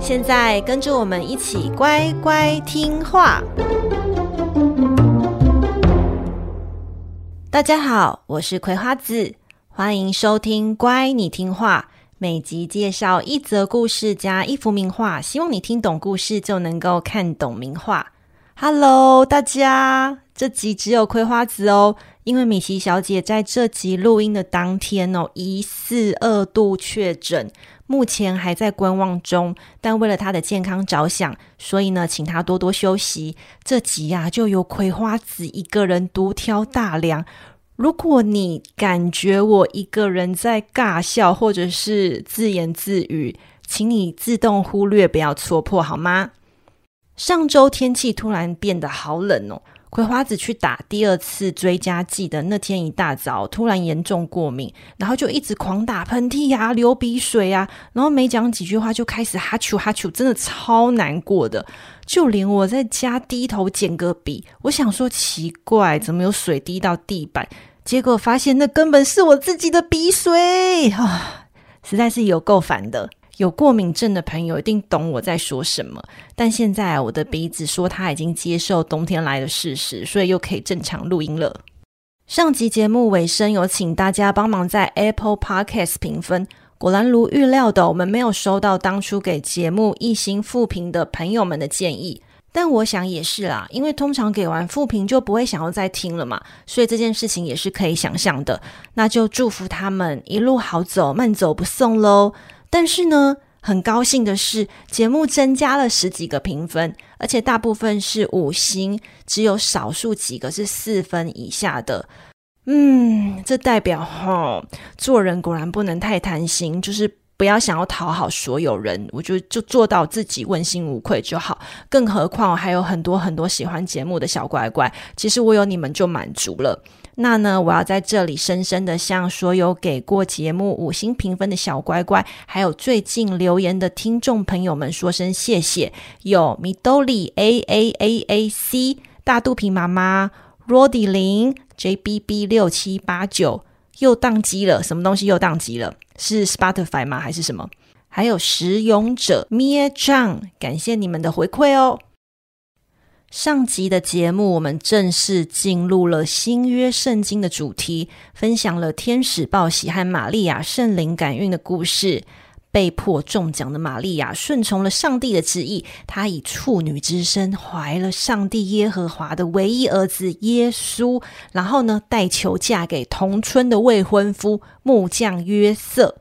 现在跟着我们一起乖乖听话。大家好，我是葵花子，欢迎收听《乖，你听话》。每集介绍一则故事加一幅名画，希望你听懂故事就能够看懂名画。Hello，大家，这集只有葵花子哦。因为米奇小姐在这集录音的当天哦，疑似二度确诊，目前还在观望中。但为了他的健康着想，所以呢，请他多多休息。这集呀、啊，就由葵花籽一个人独挑大梁。如果你感觉我一个人在尬笑或者是自言自语，请你自动忽略，不要戳破好吗？上周天气突然变得好冷哦。葵花子去打第二次追加剂的那天一大早，突然严重过敏，然后就一直狂打喷嚏呀、流鼻水啊，然后没讲几句话就开始哈啾哈啾，真的超难过的。就连我在家低头捡个笔，我想说奇怪，怎么有水滴到地板？结果发现那根本是我自己的鼻水啊，实在是有够烦的。有过敏症的朋友一定懂我在说什么，但现在我的鼻子说他已经接受冬天来的事实，所以又可以正常录音了。上集节目尾声有请大家帮忙在 Apple Podcast 评分，果然如预料的，我们没有收到当初给节目一星复评的朋友们的建议，但我想也是啦，因为通常给完复评就不会想要再听了嘛，所以这件事情也是可以想象的。那就祝福他们一路好走，慢走不送喽。但是呢，很高兴的是，节目增加了十几个评分，而且大部分是五星，只有少数几个是四分以下的。嗯，这代表齁，做人果然不能太贪心，就是。不要想要讨好所有人，我就就做到自己问心无愧就好。更何况还有很多很多喜欢节目的小乖乖，其实我有你们就满足了。那呢，我要在这里深深的向所有给过节目五星评分的小乖乖，还有最近留言的听众朋友们说声谢谢。有米兜里 A A A A C 大肚皮妈妈，Rody 林 J B B 六七八九又宕机了，什么东西又宕机了？是 Spotify 吗？还是什么？还有食勇者 Mia Zhang，感谢你们的回馈哦。上集的节目，我们正式进入了新约圣经的主题，分享了天使报喜和玛利亚圣灵感孕的故事。被迫中奖的玛利亚顺从了上帝的旨意，她以处女之身怀了上帝耶和华的唯一儿子耶稣，然后呢，代求嫁给同村的未婚夫木匠约瑟。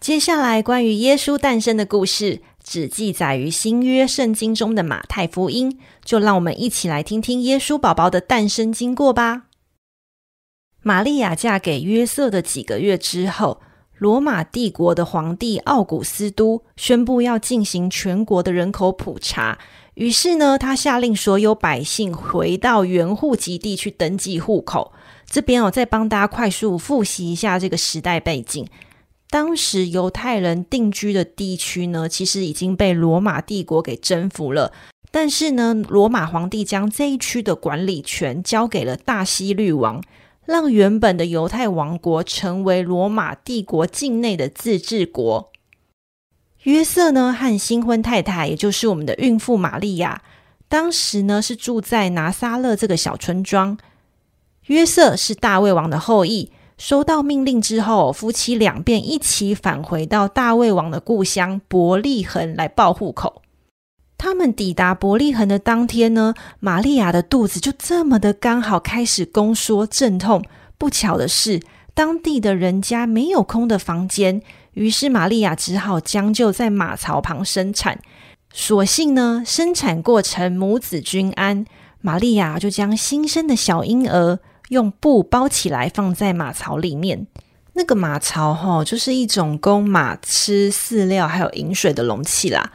接下来关于耶稣诞生的故事，只记载于新约圣经中的马太福音，就让我们一起来听听耶稣宝宝的诞生经过吧。玛利亚嫁给约瑟的几个月之后。罗马帝国的皇帝奥古斯都宣布要进行全国的人口普查，于是呢，他下令所有百姓回到原户籍地去登记户口。这边我再帮大家快速复习一下这个时代背景。当时犹太人定居的地区呢，其实已经被罗马帝国给征服了，但是呢，罗马皇帝将这一区的管理权交给了大希律王。让原本的犹太王国成为罗马帝国境内的自治国。约瑟呢，和新婚太太，也就是我们的孕妇玛利亚，当时呢是住在拿撒勒这个小村庄。约瑟是大卫王的后裔，收到命令之后，夫妻两便一起返回到大卫王的故乡伯利恒来报户口。他们抵达伯利恒的当天呢，玛利亚的肚子就这么的刚好开始宫缩阵痛。不巧的是，当地的人家没有空的房间，于是玛利亚只好将就在马槽旁生产。所幸呢，生产过程母子均安，玛利亚就将新生的小婴儿用布包起来，放在马槽里面。那个马槽哈、就是一种供马吃饲料还有饮水的容器啦。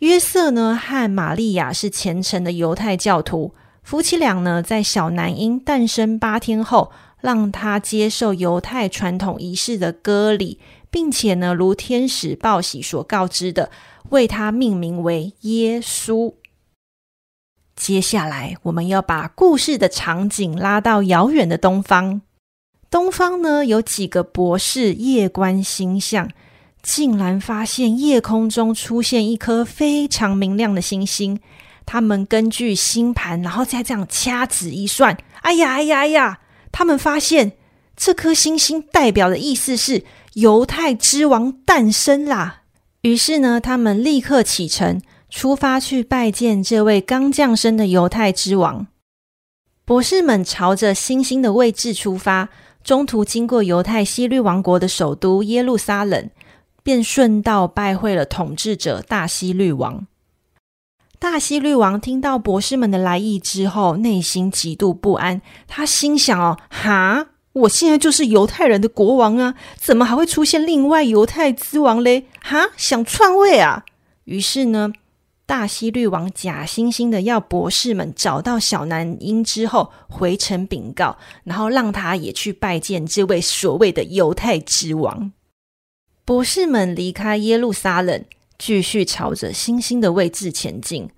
约瑟呢和玛利亚是虔诚的犹太教徒，夫妻俩呢在小男婴诞生八天后，让他接受犹太传统仪式的割礼，并且呢如天使报喜所告知的，为他命名为耶稣。接下来，我们要把故事的场景拉到遥远的东方。东方呢，有几个博士夜观星象，竟然发现夜空中出现一颗非常明亮的星星。他们根据星盘，然后再这样掐指一算，哎呀，哎呀，哎呀！他们发现这颗星星代表的意思是犹太之王诞生啦。于是呢，他们立刻启程。出发去拜见这位刚降生的犹太之王。博士们朝着星星的位置出发，中途经过犹太希律王国的首都耶路撒冷，便顺道拜会了统治者大希律王。大希律王听到博士们的来意之后，内心极度不安。他心想：“哦，哈，我现在就是犹太人的国王啊，怎么还会出现另外犹太之王嘞？哈，想篡位啊！”于是呢。大希律王假惺惺的要博士们找到小男婴之后回城禀告，然后让他也去拜见这位所谓的犹太之王。博士们离开耶路撒冷，继续朝着星星的位置前进。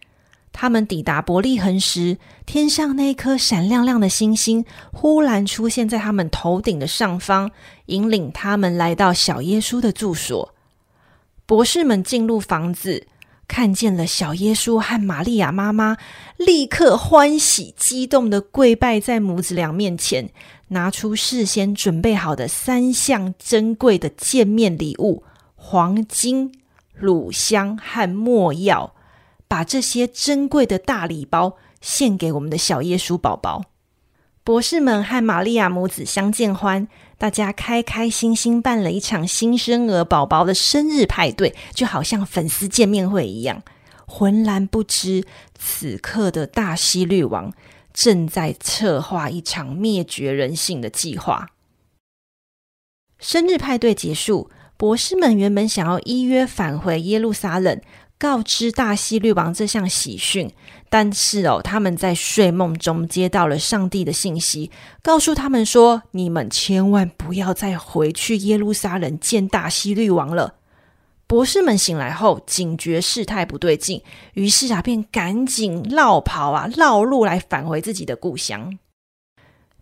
他们抵达伯利恒时，天上那颗闪亮亮的星星忽然出现在他们头顶的上方，引领他们来到小耶稣的住所。博士们进入房子。看见了小耶稣和玛利亚妈妈，立刻欢喜激动地跪拜在母子俩面前，拿出事先准备好的三项珍贵的见面礼物：黄金、乳香和没药，把这些珍贵的大礼包献给我们的小耶稣宝宝。博士们和玛利亚母子相见欢，大家开开心心办了一场新生儿宝宝的生日派对，就好像粉丝见面会一样。浑然不知，此刻的大希律王正在策划一场灭绝人性的计划。生日派对结束，博士们原本想要依约返回耶路撒冷。告知大希律王这项喜讯，但是哦，他们在睡梦中接到了上帝的信息，告诉他们说：“你们千万不要再回去耶路撒冷见大希律王了。”博士们醒来后，警觉事态不对劲，于是啊，便赶紧绕跑啊，绕路来返回自己的故乡。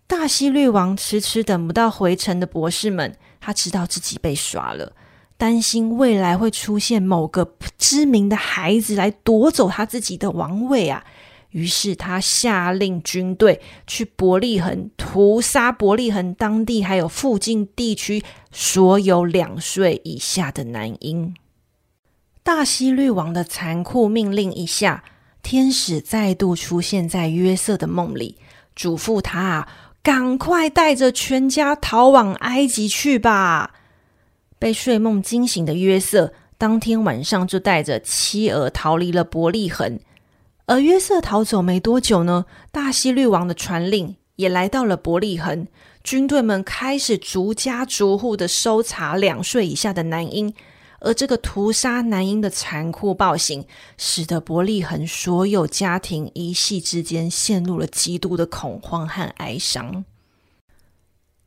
大希律王迟迟等不到回城的博士们，他知道自己被耍了。担心未来会出现某个知名的孩子来夺走他自己的王位啊，于是他下令军队去伯利恒屠杀伯利恒当地还有附近地区所有两岁以下的男婴。大希律王的残酷命令一下，天使再度出现在约瑟的梦里，嘱咐他啊，赶快带着全家逃往埃及去吧。被睡梦惊醒的约瑟，当天晚上就带着妻儿逃离了伯利恒。而约瑟逃走没多久呢，大希律王的传令也来到了伯利恒，军队们开始逐家逐户的搜查两岁以下的男婴。而这个屠杀男婴的残酷暴行，使得伯利恒所有家庭一夕之间陷入了极度的恐慌和哀伤。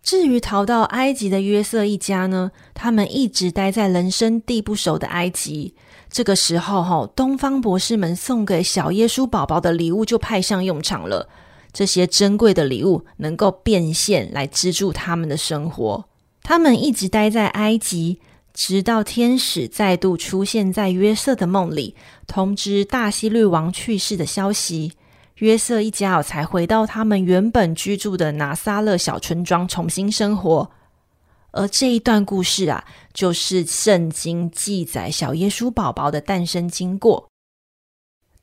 至于逃到埃及的约瑟一家呢，他们一直待在人生地不熟的埃及。这个时候，哈，东方博士们送给小耶稣宝宝的礼物就派上用场了。这些珍贵的礼物能够变现来资助他们的生活。他们一直待在埃及，直到天使再度出现在约瑟的梦里，通知大希律王去世的消息。约瑟一家才回到他们原本居住的拿撒勒小村庄，重新生活。而这一段故事啊，就是圣经记载小耶稣宝宝的诞生经过。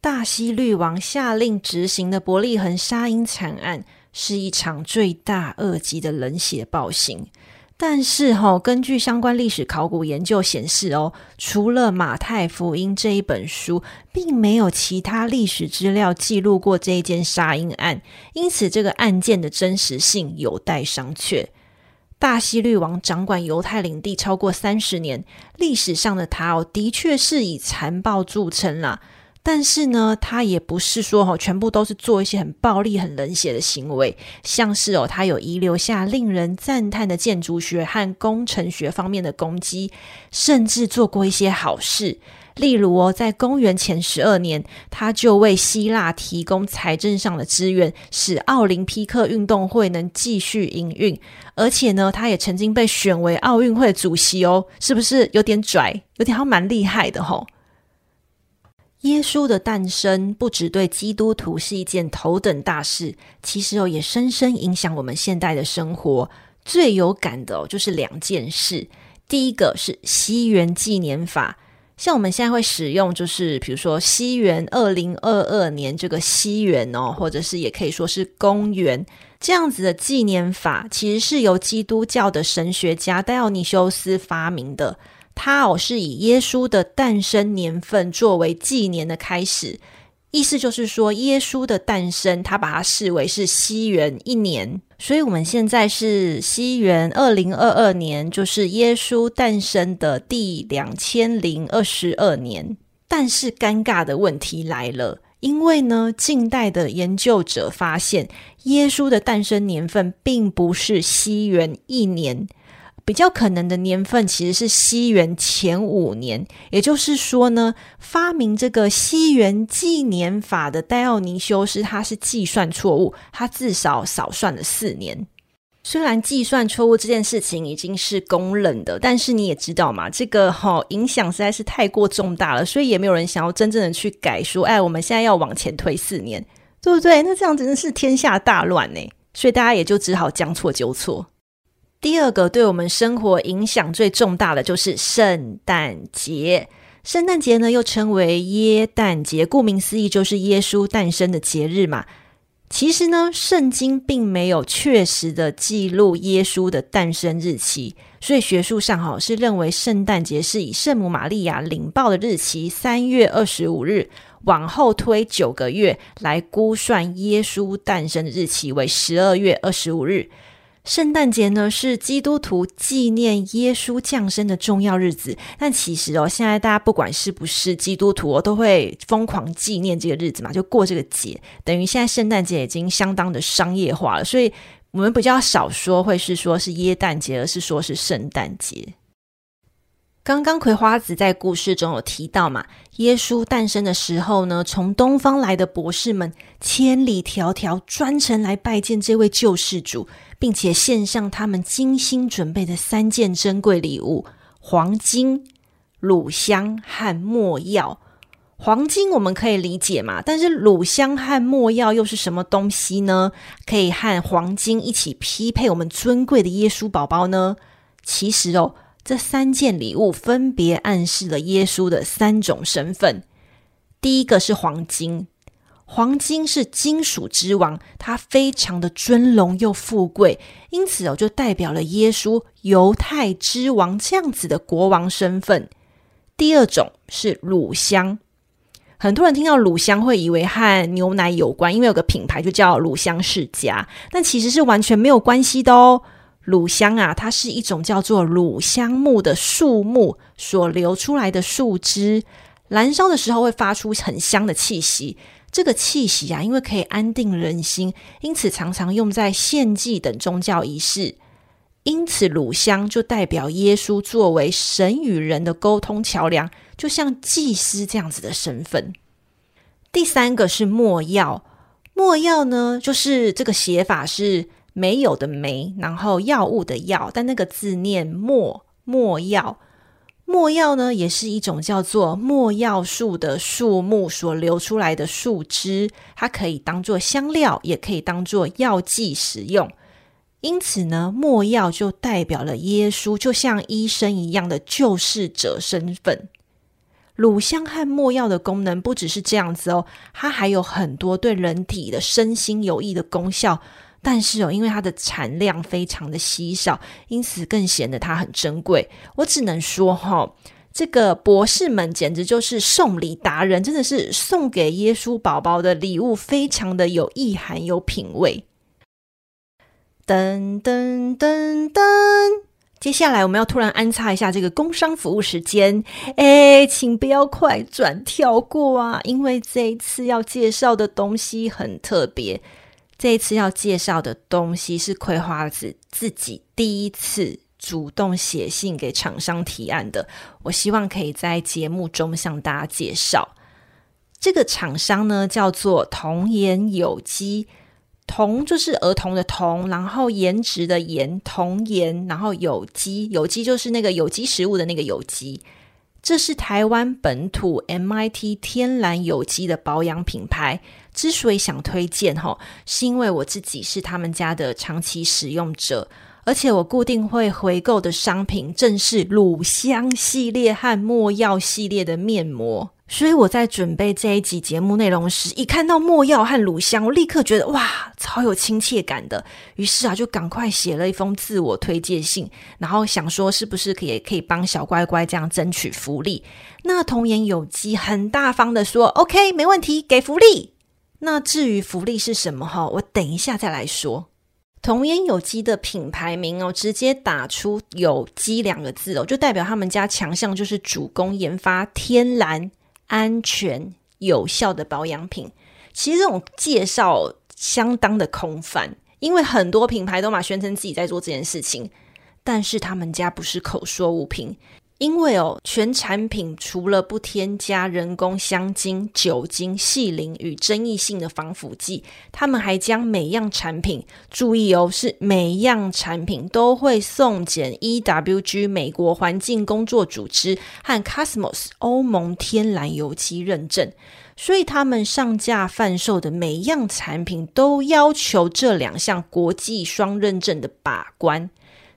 大希律王下令执行的伯利恒杀婴惨案，是一场罪大恶极的冷血暴行。但是哈，根据相关历史考古研究显示哦，除了马太福音这一本书，并没有其他历史资料记录过这一件杀婴案，因此这个案件的真实性有待商榷。大希律王掌管犹太领地超过三十年，历史上的他哦，的确是以残暴著称啦。但是呢，他也不是说哈，全部都是做一些很暴力、很冷血的行为，像是哦，他有遗留下令人赞叹的建筑学和工程学方面的功绩，甚至做过一些好事。例如哦，在公元前十二年，他就为希腊提供财政上的资源，使奥林匹克运动会能继续营运。而且呢，他也曾经被选为奥运会主席哦，是不是有点拽？有点还蛮厉害的吼、耶稣的诞生不只对基督徒是一件头等大事，其实哦也深深影响我们现代的生活。最有感的哦就是两件事，第一个是西元纪年法，像我们现在会使用，就是比如说西元二零二二年这个西元哦，或者是也可以说是公元。这样子的纪年法，其实是由基督教的神学家戴奥尼修斯发明的。他哦是以耶稣的诞生年份作为纪年的开始，意思就是说耶稣的诞生，他把它视为是西元一年，所以我们现在是西元二零二二年，就是耶稣诞生的第两千零二十二年。但是尴尬的问题来了，因为呢，近代的研究者发现，耶稣的诞生年份并不是西元一年。比较可能的年份其实是西元前五年，也就是说呢，发明这个西元纪年法的戴奥尼修斯他是计算错误，他至少少算了四年。虽然计算错误这件事情已经是公认的，但是你也知道嘛，这个哈、哦、影响实在是太过重大了，所以也没有人想要真正的去改说，哎，我们现在要往前推四年，对不对？那这样真的是天下大乱呢，所以大家也就只好将错就错。第二个对我们生活影响最重大的就是圣诞节。圣诞节呢，又称为耶诞节，顾名思义就是耶稣诞生的节日嘛。其实呢，圣经并没有确实的记录耶稣的诞生日期，所以学术上哈是认为圣诞节是以圣母玛利亚领报的日期三月二十五日往后推九个月来估算耶稣诞生的日期为十二月二十五日。圣诞节呢，是基督徒纪念耶稣降生的重要日子，但其实哦，现在大家不管是不是基督徒哦，都会疯狂纪念这个日子嘛，就过这个节。等于现在圣诞节已经相当的商业化了，所以我们比较少说会是说是耶诞节，而是说是圣诞节。刚刚葵花子在故事中有提到嘛，耶稣诞生的时候呢，从东方来的博士们千里迢迢专程来拜见这位救世主。并且献上他们精心准备的三件珍贵礼物：黄金、乳香和没药。黄金我们可以理解嘛，但是乳香和没药又是什么东西呢？可以和黄金一起匹配我们尊贵的耶稣宝宝呢？其实哦，这三件礼物分别暗示了耶稣的三种身份。第一个是黄金。黄金是金属之王，它非常的尊荣又富贵，因此哦，就代表了耶稣犹太之王这样子的国王身份。第二种是乳香，很多人听到乳香会以为和牛奶有关，因为有个品牌就叫乳香世家，但其实是完全没有关系的哦。乳香啊，它是一种叫做乳香木的树木所流出来的树枝，燃烧的时候会发出很香的气息。这个气息啊，因为可以安定人心，因此常常用在献祭等宗教仪式。因此，乳香就代表耶稣作为神与人的沟通桥梁，就像祭司这样子的身份。第三个是没药，没药呢，就是这个写法是没有的没，然后药物的药，但那个字念没，没药。没药呢，也是一种叫做没药树的树木所流出来的树枝，它可以当做香料，也可以当做药剂使用。因此呢，没药就代表了耶稣，就像医生一样的救世者身份。乳香和没药的功能不只是这样子哦，它还有很多对人体的身心有益的功效。但是哦，因为它的产量非常的稀少，因此更显得它很珍贵。我只能说哈、哦，这个博士们简直就是送礼达人，真的是送给耶稣宝宝的礼物，非常的有意涵、有品味。噔噔噔噔，接下来我们要突然安插一下这个工商服务时间，哎，请不要快转跳过啊，因为这一次要介绍的东西很特别。这一次要介绍的东西是葵花子自己第一次主动写信给厂商提案的，我希望可以在节目中向大家介绍。这个厂商呢，叫做童颜有机。童就是儿童的童，然后颜值的颜，童颜，然后有机，有机就是那个有机食物的那个有机。这是台湾本土 MIT 天然有机的保养品牌。之所以想推荐齁，是因为我自己是他们家的长期使用者，而且我固定会回购的商品正是乳香系列和没药系列的面膜。所以我在准备这一集节目内容时，一看到没药和乳香，我立刻觉得哇，超有亲切感的。于是啊，就赶快写了一封自我推荐信，然后想说是不是可以可以帮小乖乖这样争取福利。那童颜有机很大方的说：“OK，没问题，给福利。”那至于福利是什么哈，我等一下再来说。童颜有机的品牌名哦，直接打出“有机”两个字哦，就代表他们家强项就是主攻研发天然。安全有效的保养品，其实这种介绍相当的空泛，因为很多品牌都嘛宣称自己在做这件事情，但是他们家不是口说无凭。因为哦，全产品除了不添加人工香精、酒精、细磷与争议性的防腐剂，他们还将每样产品，注意哦，是每样产品都会送检 EWG 美国环境工作组织和 COSMOS 欧盟天然油漆认证，所以他们上架贩售的每样产品都要求这两项国际双认证的把关。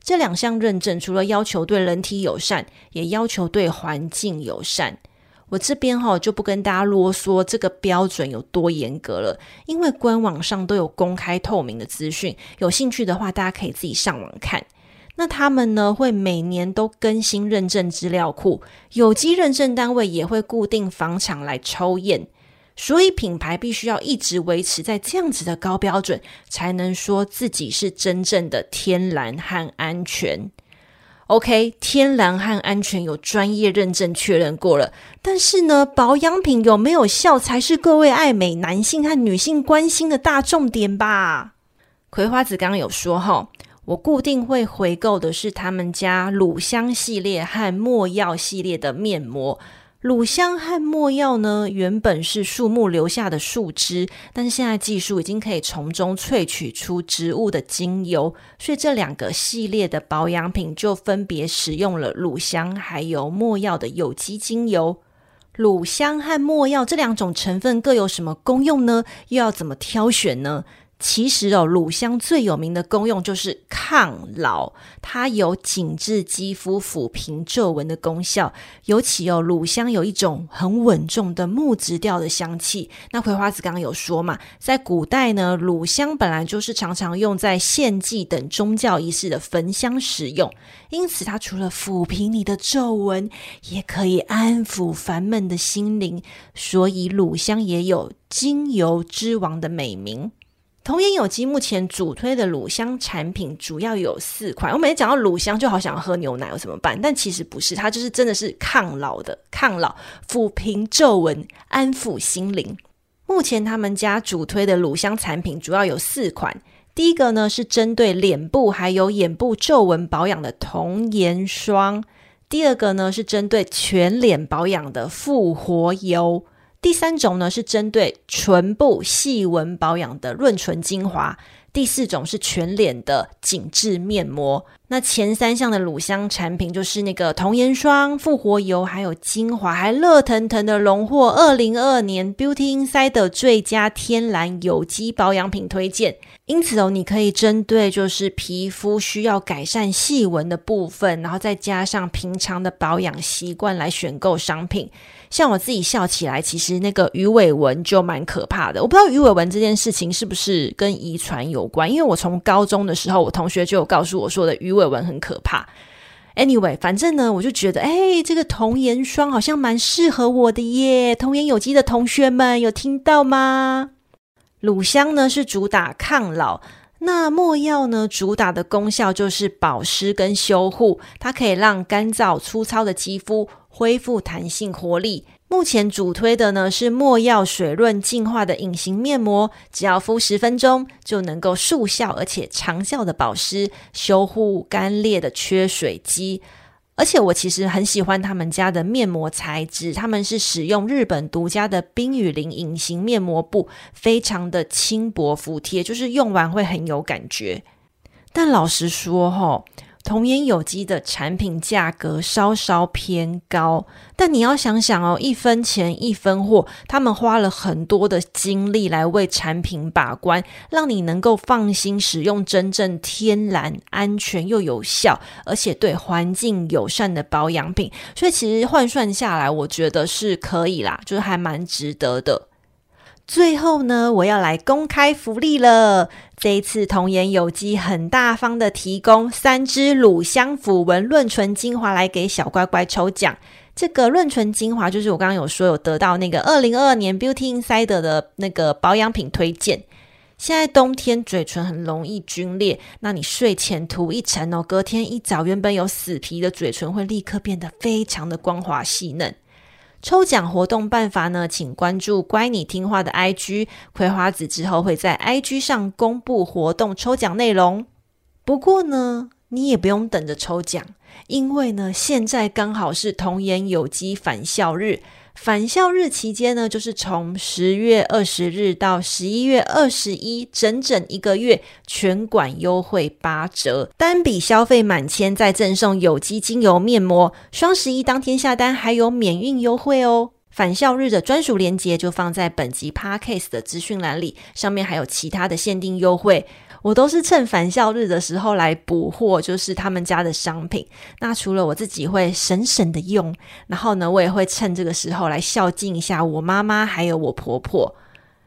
这两项认证除了要求对人体友善，也要求对环境友善。我这边哈就不跟大家啰嗦这个标准有多严格了，因为官网上都有公开透明的资讯，有兴趣的话大家可以自己上网看。那他们呢会每年都更新认证资料库，有机认证单位也会固定访厂来抽验。所以品牌必须要一直维持在这样子的高标准，才能说自己是真正的天然和安全。OK，天然和安全有专业认证确认过了，但是呢，保养品有没有效才是各位爱美男性和女性关心的大重点吧？葵花子刚刚有说哈，我固定会回购的是他们家乳香系列和没药系列的面膜。乳香和没药呢，原本是树木留下的树枝，但是现在技术已经可以从中萃取出植物的精油，所以这两个系列的保养品就分别使用了乳香还有没药的有机精油。乳香和没药这两种成分各有什么功用呢？又要怎么挑选呢？其实哦，乳香最有名的功用就是抗老，它有紧致肌肤、抚平皱纹的功效。尤其哦，乳香有一种很稳重的木质调的香气。那葵花子刚刚有说嘛，在古代呢，乳香本来就是常常用在献祭等宗教仪式的焚香使用，因此它除了抚平你的皱纹，也可以安抚烦闷的心灵。所以乳香也有“精油之王”的美名。童颜有机目前主推的乳香产品主要有四款。我每次讲到乳香，就好想喝牛奶，有怎么办？但其实不是，它就是真的是抗老的，抗老、抚平皱纹、安抚心灵。目前他们家主推的乳香产品主要有四款。第一个呢是针对脸部还有眼部皱纹保养的童颜霜。第二个呢是针对全脸保养的复活油。第三种呢是针对唇部细纹保养的润唇精华，第四种是全脸的紧致面膜。那前三项的乳香产品就是那个童颜霜、复活油，还有精华，还热腾腾的荣获二零二二年 Beauty Insider 最佳天然有机保养品推荐。因此哦，你可以针对就是皮肤需要改善细纹的部分，然后再加上平常的保养习惯来选购商品。像我自己笑起来，其实那个鱼尾纹就蛮可怕的。我不知道鱼尾纹这件事情是不是跟遗传有关，因为我从高中的时候，我同学就有告诉我说的鱼尾纹很可怕。Anyway，反正呢，我就觉得，哎，这个童颜霜好像蛮适合我的耶。童颜有机的同学们有听到吗？乳香呢是主打抗老。那没药呢，主打的功效就是保湿跟修护，它可以让干燥粗糙的肌肤恢复弹性活力。目前主推的呢是墨药水润净化的隐形面膜，只要敷十分钟就能够速效而且长效的保湿、修护干裂的缺水肌。而且我其实很喜欢他们家的面膜材质，他们是使用日本独家的冰雨林隐形面膜布，非常的轻薄服帖，就是用完会很有感觉。但老实说，吼。童颜有机的产品价格稍稍偏高，但你要想想哦，一分钱一分货，他们花了很多的精力来为产品把关，让你能够放心使用真正天然、安全又有效，而且对环境友善的保养品。所以其实换算下来，我觉得是可以啦，就是还蛮值得的。最后呢，我要来公开福利了。这一次童颜有机很大方的提供三支乳香抚纹润唇精华来给小乖乖抽奖。这个润唇精华就是我刚刚有说有得到那个二零二二年 Beauty Insider 的那个保养品推荐。现在冬天嘴唇很容易皲裂，那你睡前涂一层哦，隔天一早原本有死皮的嘴唇会立刻变得非常的光滑细嫩。抽奖活动办法呢，请关注“乖你听话”的 IG，葵花子之后会在 IG 上公布活动抽奖内容。不过呢，你也不用等着抽奖，因为呢，现在刚好是童颜有机返校日。返校日期间呢，就是从十月二十日到十一月二十一，整整一个月，全馆优惠八折，单笔消费满千再赠送有机精油面膜。双十一当天下单还有免运优惠哦。返校日的专属链接就放在本集 Podcast 的资讯栏里，上面还有其他的限定优惠。我都是趁返校日的时候来补货，就是他们家的商品。那除了我自己会省省的用，然后呢，我也会趁这个时候来孝敬一下我妈妈还有我婆婆。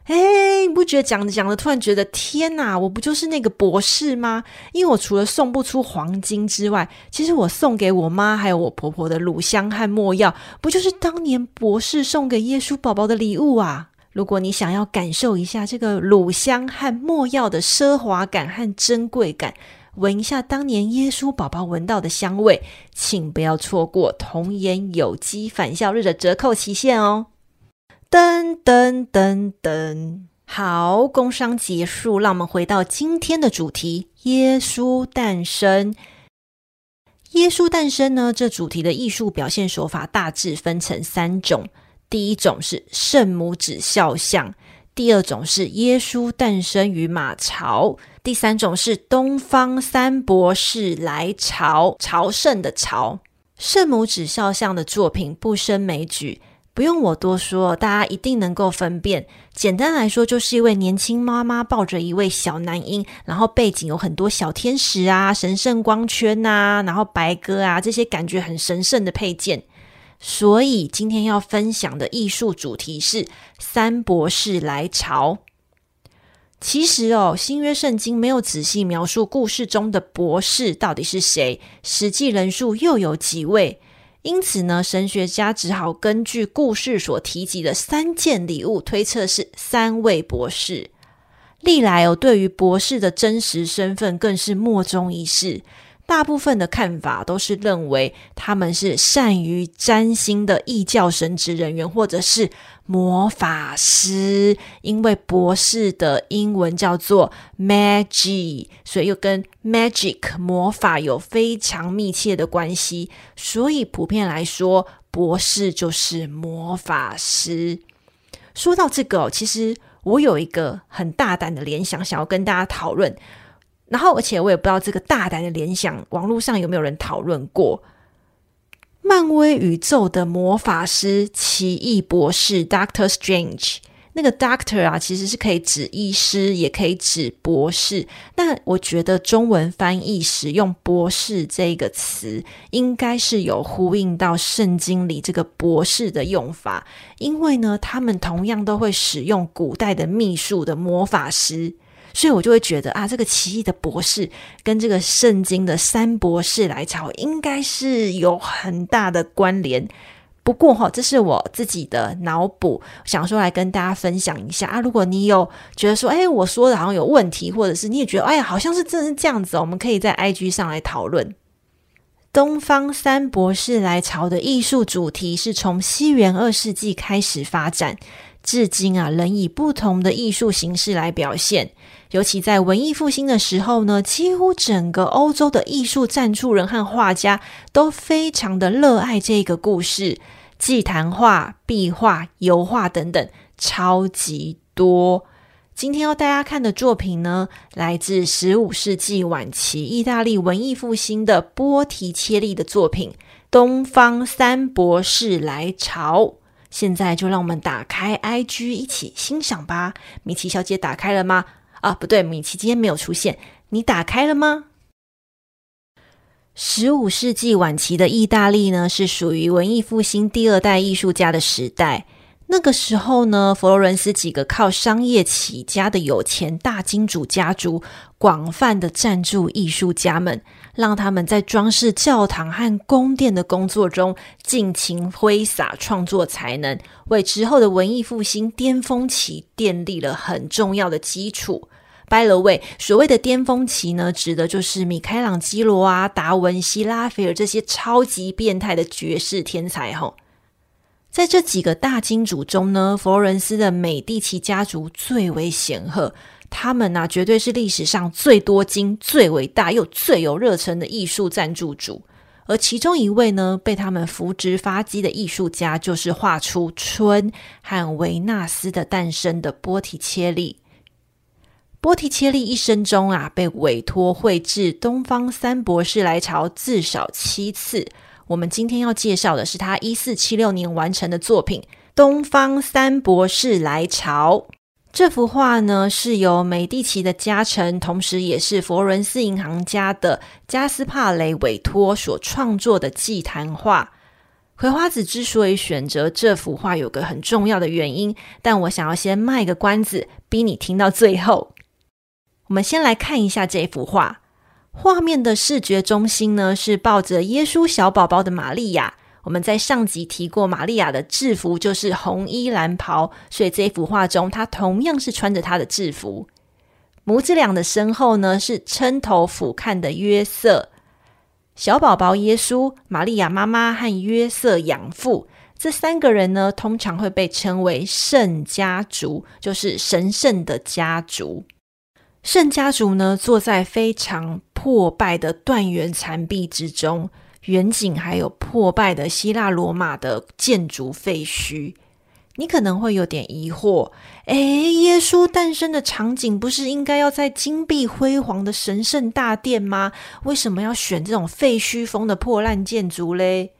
哎，你不觉得讲着讲着，突然觉得天哪，我不就是那个博士吗？因为我除了送不出黄金之外，其实我送给我妈还有我婆婆的乳香和没药，不就是当年博士送给耶稣宝宝的礼物啊？如果你想要感受一下这个乳香和没药的奢华感和珍贵感，闻一下当年耶稣宝宝闻到的香味，请不要错过童颜有机返校日的折扣期限哦！噔噔噔噔，好，工商结束，让我们回到今天的主题：耶稣诞生。耶稣诞生呢？这主题的艺术表现手法大致分成三种。第一种是圣母子肖像，第二种是耶稣诞生于马槽，第三种是东方三博士来朝，朝圣的朝。圣母子肖像的作品不胜枚举，不用我多说，大家一定能够分辨。简单来说，就是一位年轻妈妈抱着一位小男婴，然后背景有很多小天使啊、神圣光圈啊，然后白鸽啊，这些感觉很神圣的配件。所以今天要分享的艺术主题是三博士来朝。其实哦，新约圣经没有仔细描述故事中的博士到底是谁，实际人数又有几位，因此呢，神学家只好根据故事所提及的三件礼物推测是三位博士。历来哦，对于博士的真实身份更是莫衷一是。大部分的看法都是认为他们是善于占星的异教神职人员，或者是魔法师，因为博士的英文叫做 Magic，所以又跟 magic 魔法有非常密切的关系。所以普遍来说，博士就是魔法师。说到这个，其实我有一个很大胆的联想，想要跟大家讨论。然后，而且我也不知道这个大胆的联想，网络上有没有人讨论过？漫威宇宙的魔法师奇异博士 Doctor Strange，那个 Doctor 啊，其实是可以指医师，也可以指博士。那我觉得中文翻译使用“博士”这个词，应该是有呼应到圣经里这个博士的用法，因为呢，他们同样都会使用古代的秘术的魔法师。所以我就会觉得啊，这个奇异的博士跟这个圣经的三博士来朝，应该是有很大的关联。不过哈，这是我自己的脑补，想说来跟大家分享一下啊。如果你有觉得说，哎，我说的好像有问题，或者是你也觉得，哎呀，好像是真的是这样子，我们可以在 IG 上来讨论。东方三博士来朝的艺术主题是从西元二世纪开始发展，至今啊，仍以不同的艺术形式来表现。尤其在文艺复兴的时候呢，几乎整个欧洲的艺术赞助人和画家都非常的热爱这个故事，祭坛画、壁画、油画等等，超级多。今天要大家看的作品呢，来自十五世纪晚期意大利文艺复兴的波提切利的作品《东方三博士来朝》。现在就让我们打开 IG 一起欣赏吧。米奇小姐打开了吗？啊，不对，米奇今天没有出现。你打开了吗？十五世纪晚期的意大利呢，是属于文艺复兴第二代艺术家的时代。那个时候呢，佛罗伦斯几个靠商业起家的有钱大金主家族，广泛的赞助艺术家们，让他们在装饰教堂和宫殿的工作中尽情挥洒创作才能，为之后的文艺复兴巅峰期奠定了很重要的基础。By the way，所谓的巅峰期呢，指的就是米开朗基罗啊、达文西、拉斐尔这些超级变态的绝世天才吼。在这几个大金主中呢，佛罗伦斯的美第奇家族最为显赫。他们呢、啊，绝对是历史上最多金、最伟大又最有热忱的艺术赞助主。而其中一位呢，被他们扶植发迹的艺术家，就是画出春和维纳斯的诞生的波提切利。波提切利一生中啊，被委托绘制《东方三博士来朝》至少七次。我们今天要介绍的是他一四七六年完成的作品《东方三博士来朝》。这幅画呢，是由美第奇的家臣，同时也是佛罗伦斯银行家的加斯帕雷委托所创作的祭坛画。葵花子之所以选择这幅画，有个很重要的原因，但我想要先卖个关子，逼你听到最后。我们先来看一下这幅画。画面的视觉中心呢，是抱着耶稣小宝宝的玛利亚。我们在上集提过，玛利亚的制服就是红衣蓝袍，所以这幅画中她同样是穿着她的制服。母子俩的身后呢，是撑头俯瞰的约瑟。小宝宝耶稣、玛利亚妈妈和约瑟养父这三个人呢，通常会被称为圣家族，就是神圣的家族。圣家族呢，坐在非常破败的断垣残壁之中，远景还有破败的希腊罗马的建筑废墟。你可能会有点疑惑，诶，耶稣诞生的场景不是应该要在金碧辉煌的神圣大殿吗？为什么要选这种废墟风的破烂建筑嘞？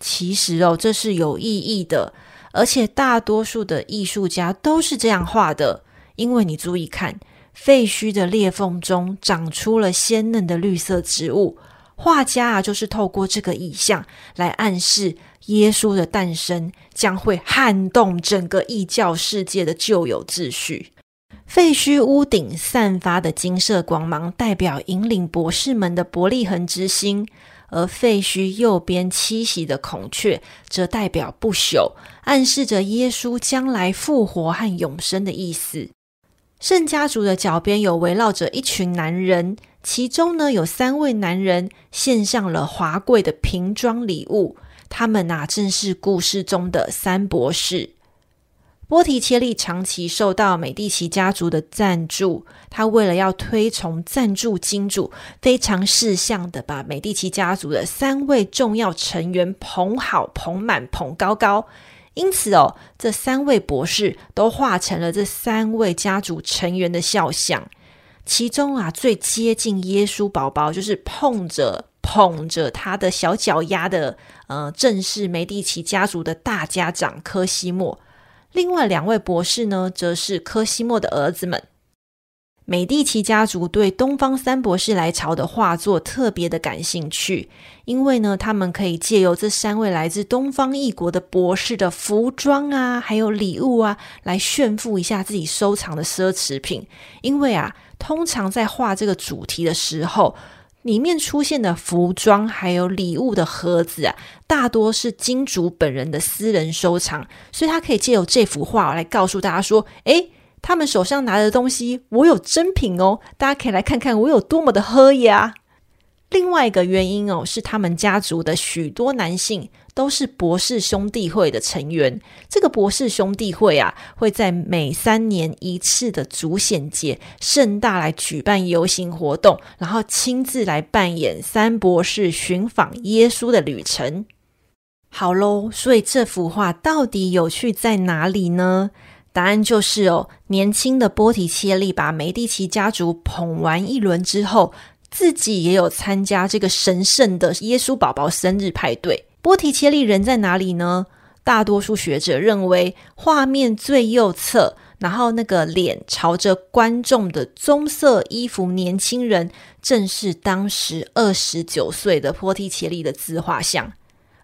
其实哦，这是有意义的，而且大多数的艺术家都是这样画的，因为你注意看。废墟的裂缝中长出了鲜嫩的绿色植物，画家啊，就是透过这个意象来暗示耶稣的诞生将会撼动整个异教世界的旧有秩序。废墟屋顶散发的金色光芒，代表引领博士们的伯利恒之星；而废墟右边栖息的孔雀，则代表不朽，暗示着耶稣将来复活和永生的意思。圣家族的脚边有围绕着一群男人，其中呢有三位男人献上了华贵的瓶装礼物，他们呐正是故事中的三博士。波提切利长期受到美第奇家族的赞助，他为了要推崇赞助金主，非常识相的把美第奇家族的三位重要成员捧好、捧满、捧高高。因此哦，这三位博士都画成了这三位家族成员的肖像。其中啊，最接近耶稣宝宝，就是碰着捧着他的小脚丫的，呃，正是梅蒂奇家族的大家长科西莫。另外两位博士呢，则是科西莫的儿子们。美第奇家族对东方三博士来朝的画作特别的感兴趣，因为呢，他们可以借由这三位来自东方异国的博士的服装啊，还有礼物啊，来炫富一下自己收藏的奢侈品。因为啊，通常在画这个主题的时候，里面出现的服装还有礼物的盒子啊，大多是金主本人的私人收藏，所以他可以借由这幅画来告诉大家说：“诶，他们手上拿的东西，我有真品哦，大家可以来看看我有多么的喝呀。”另外一个原因哦，是他们家族的许多男性都是博士兄弟会的成员。这个博士兄弟会啊，会在每三年一次的主显节盛大来举办游行活动，然后亲自来扮演三博士寻访耶稣的旅程。好喽，所以这幅画到底有趣在哪里呢？答案就是哦，年轻的波提切利把梅蒂奇家族捧完一轮之后。自己也有参加这个神圣的耶稣宝宝生日派对。波提切利人在哪里呢？大多数学者认为，画面最右侧，然后那个脸朝着观众的棕色衣服年轻人，正是当时二十九岁的波提切利的自画像。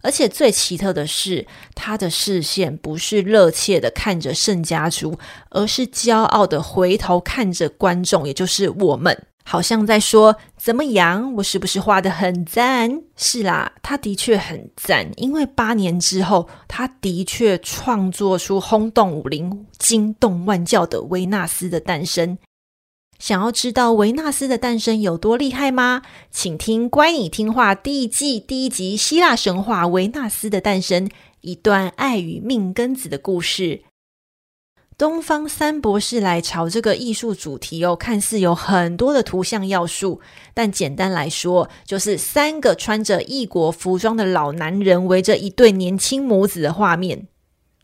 而且最奇特的是，他的视线不是热切的看着圣家族，而是骄傲的回头看着观众，也就是我们。好像在说怎么样？我是不是画得很赞？是啦，他的确很赞。因为八年之后，他的确创作出轰动武林、惊动万教的维纳斯的诞生。想要知道维纳斯的诞生有多厉害吗？请听《乖，你听话》第一季第一集《希腊神话：维纳斯的诞生》，一段爱与命根子的故事。东方三博士来朝这个艺术主题哦，看似有很多的图像要素，但简单来说，就是三个穿着异国服装的老男人围着一对年轻母子的画面，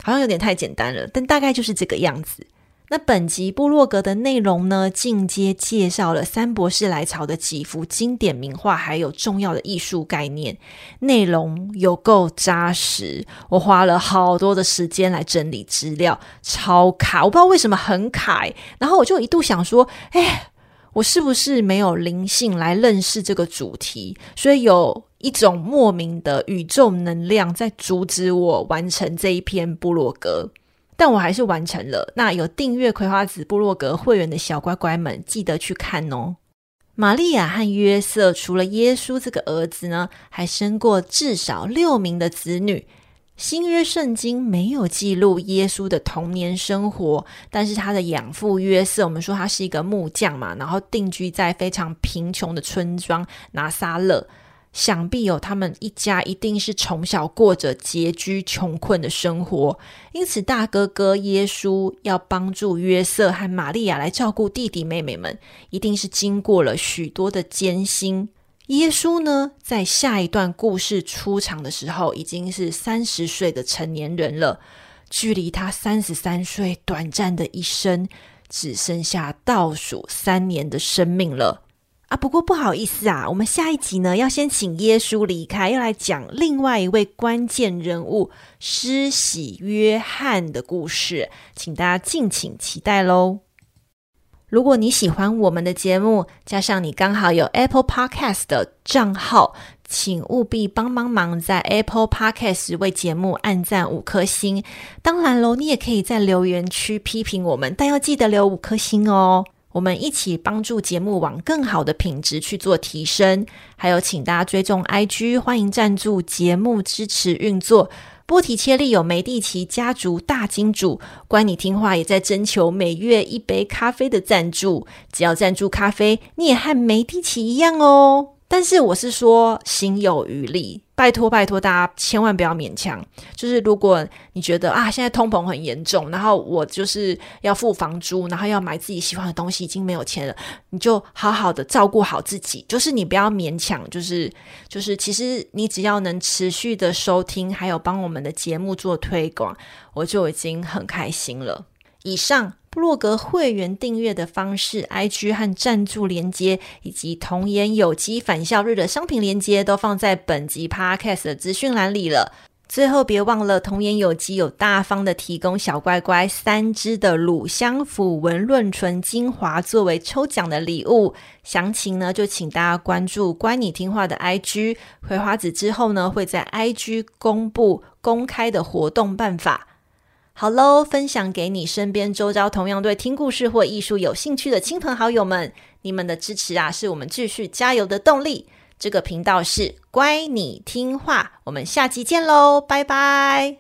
好像有点太简单了，但大概就是这个样子。那本集部落格的内容呢，进阶介绍了三博士来朝的几幅经典名画，还有重要的艺术概念，内容有够扎实。我花了好多的时间来整理资料，超卡，我不知道为什么很卡。然后我就一度想说，哎，我是不是没有灵性来认识这个主题？所以有一种莫名的宇宙能量在阻止我完成这一篇部落格。但我还是完成了。那有订阅葵花子部落格会员的小乖乖们，记得去看哦。玛利亚和约瑟除了耶稣这个儿子呢，还生过至少六名的子女。新约圣经没有记录耶稣的童年生活，但是他的养父约瑟，我们说他是一个木匠嘛，然后定居在非常贫穷的村庄拿撒勒。想必有他们一家一定是从小过着拮据穷困的生活，因此大哥哥耶稣要帮助约瑟和玛利亚来照顾弟弟妹妹们，一定是经过了许多的艰辛。耶稣呢，在下一段故事出场的时候，已经是三十岁的成年人了，距离他三十三岁短暂的一生，只剩下倒数三年的生命了。啊，不过不好意思啊，我们下一集呢，要先请耶稣离开，要来讲另外一位关键人物施洗约翰的故事，请大家敬请期待喽。如果你喜欢我们的节目，加上你刚好有 Apple Podcast 的账号，请务必帮帮忙在 Apple Podcast 为节目按赞五颗星。当然喽，你也可以在留言区批评我们，但要记得留五颗星哦。我们一起帮助节目往更好的品质去做提升，还有请大家追踪 IG，欢迎赞助节目支持运作。波提切利有梅蒂奇家族大金主，乖你听话也在征求每月一杯咖啡的赞助，只要赞助咖啡，你也和梅蒂奇一样哦。但是我是说，心有余力。拜托拜托，大家千万不要勉强。就是如果你觉得啊，现在通膨很严重，然后我就是要付房租，然后要买自己喜欢的东西，已经没有钱了，你就好好的照顾好自己。就是你不要勉强，就是就是，其实你只要能持续的收听，还有帮我们的节目做推广，我就已经很开心了。以上。部落格会员订阅的方式、IG 和赞助连接，以及童颜有机返校日的商品连接，都放在本集 Podcast 的资讯栏里了。最后，别忘了童颜有机有大方的提供小乖乖三支的乳香抚纹润唇精华作为抽奖的礼物。详情呢，就请大家关注“乖你听话”的 IG 葵花子，之后呢会在 IG 公布公开的活动办法。好喽，分享给你身边周遭同样对听故事或艺术有兴趣的亲朋好友们，你们的支持啊，是我们继续加油的动力。这个频道是乖，你听话，我们下期见喽，拜拜。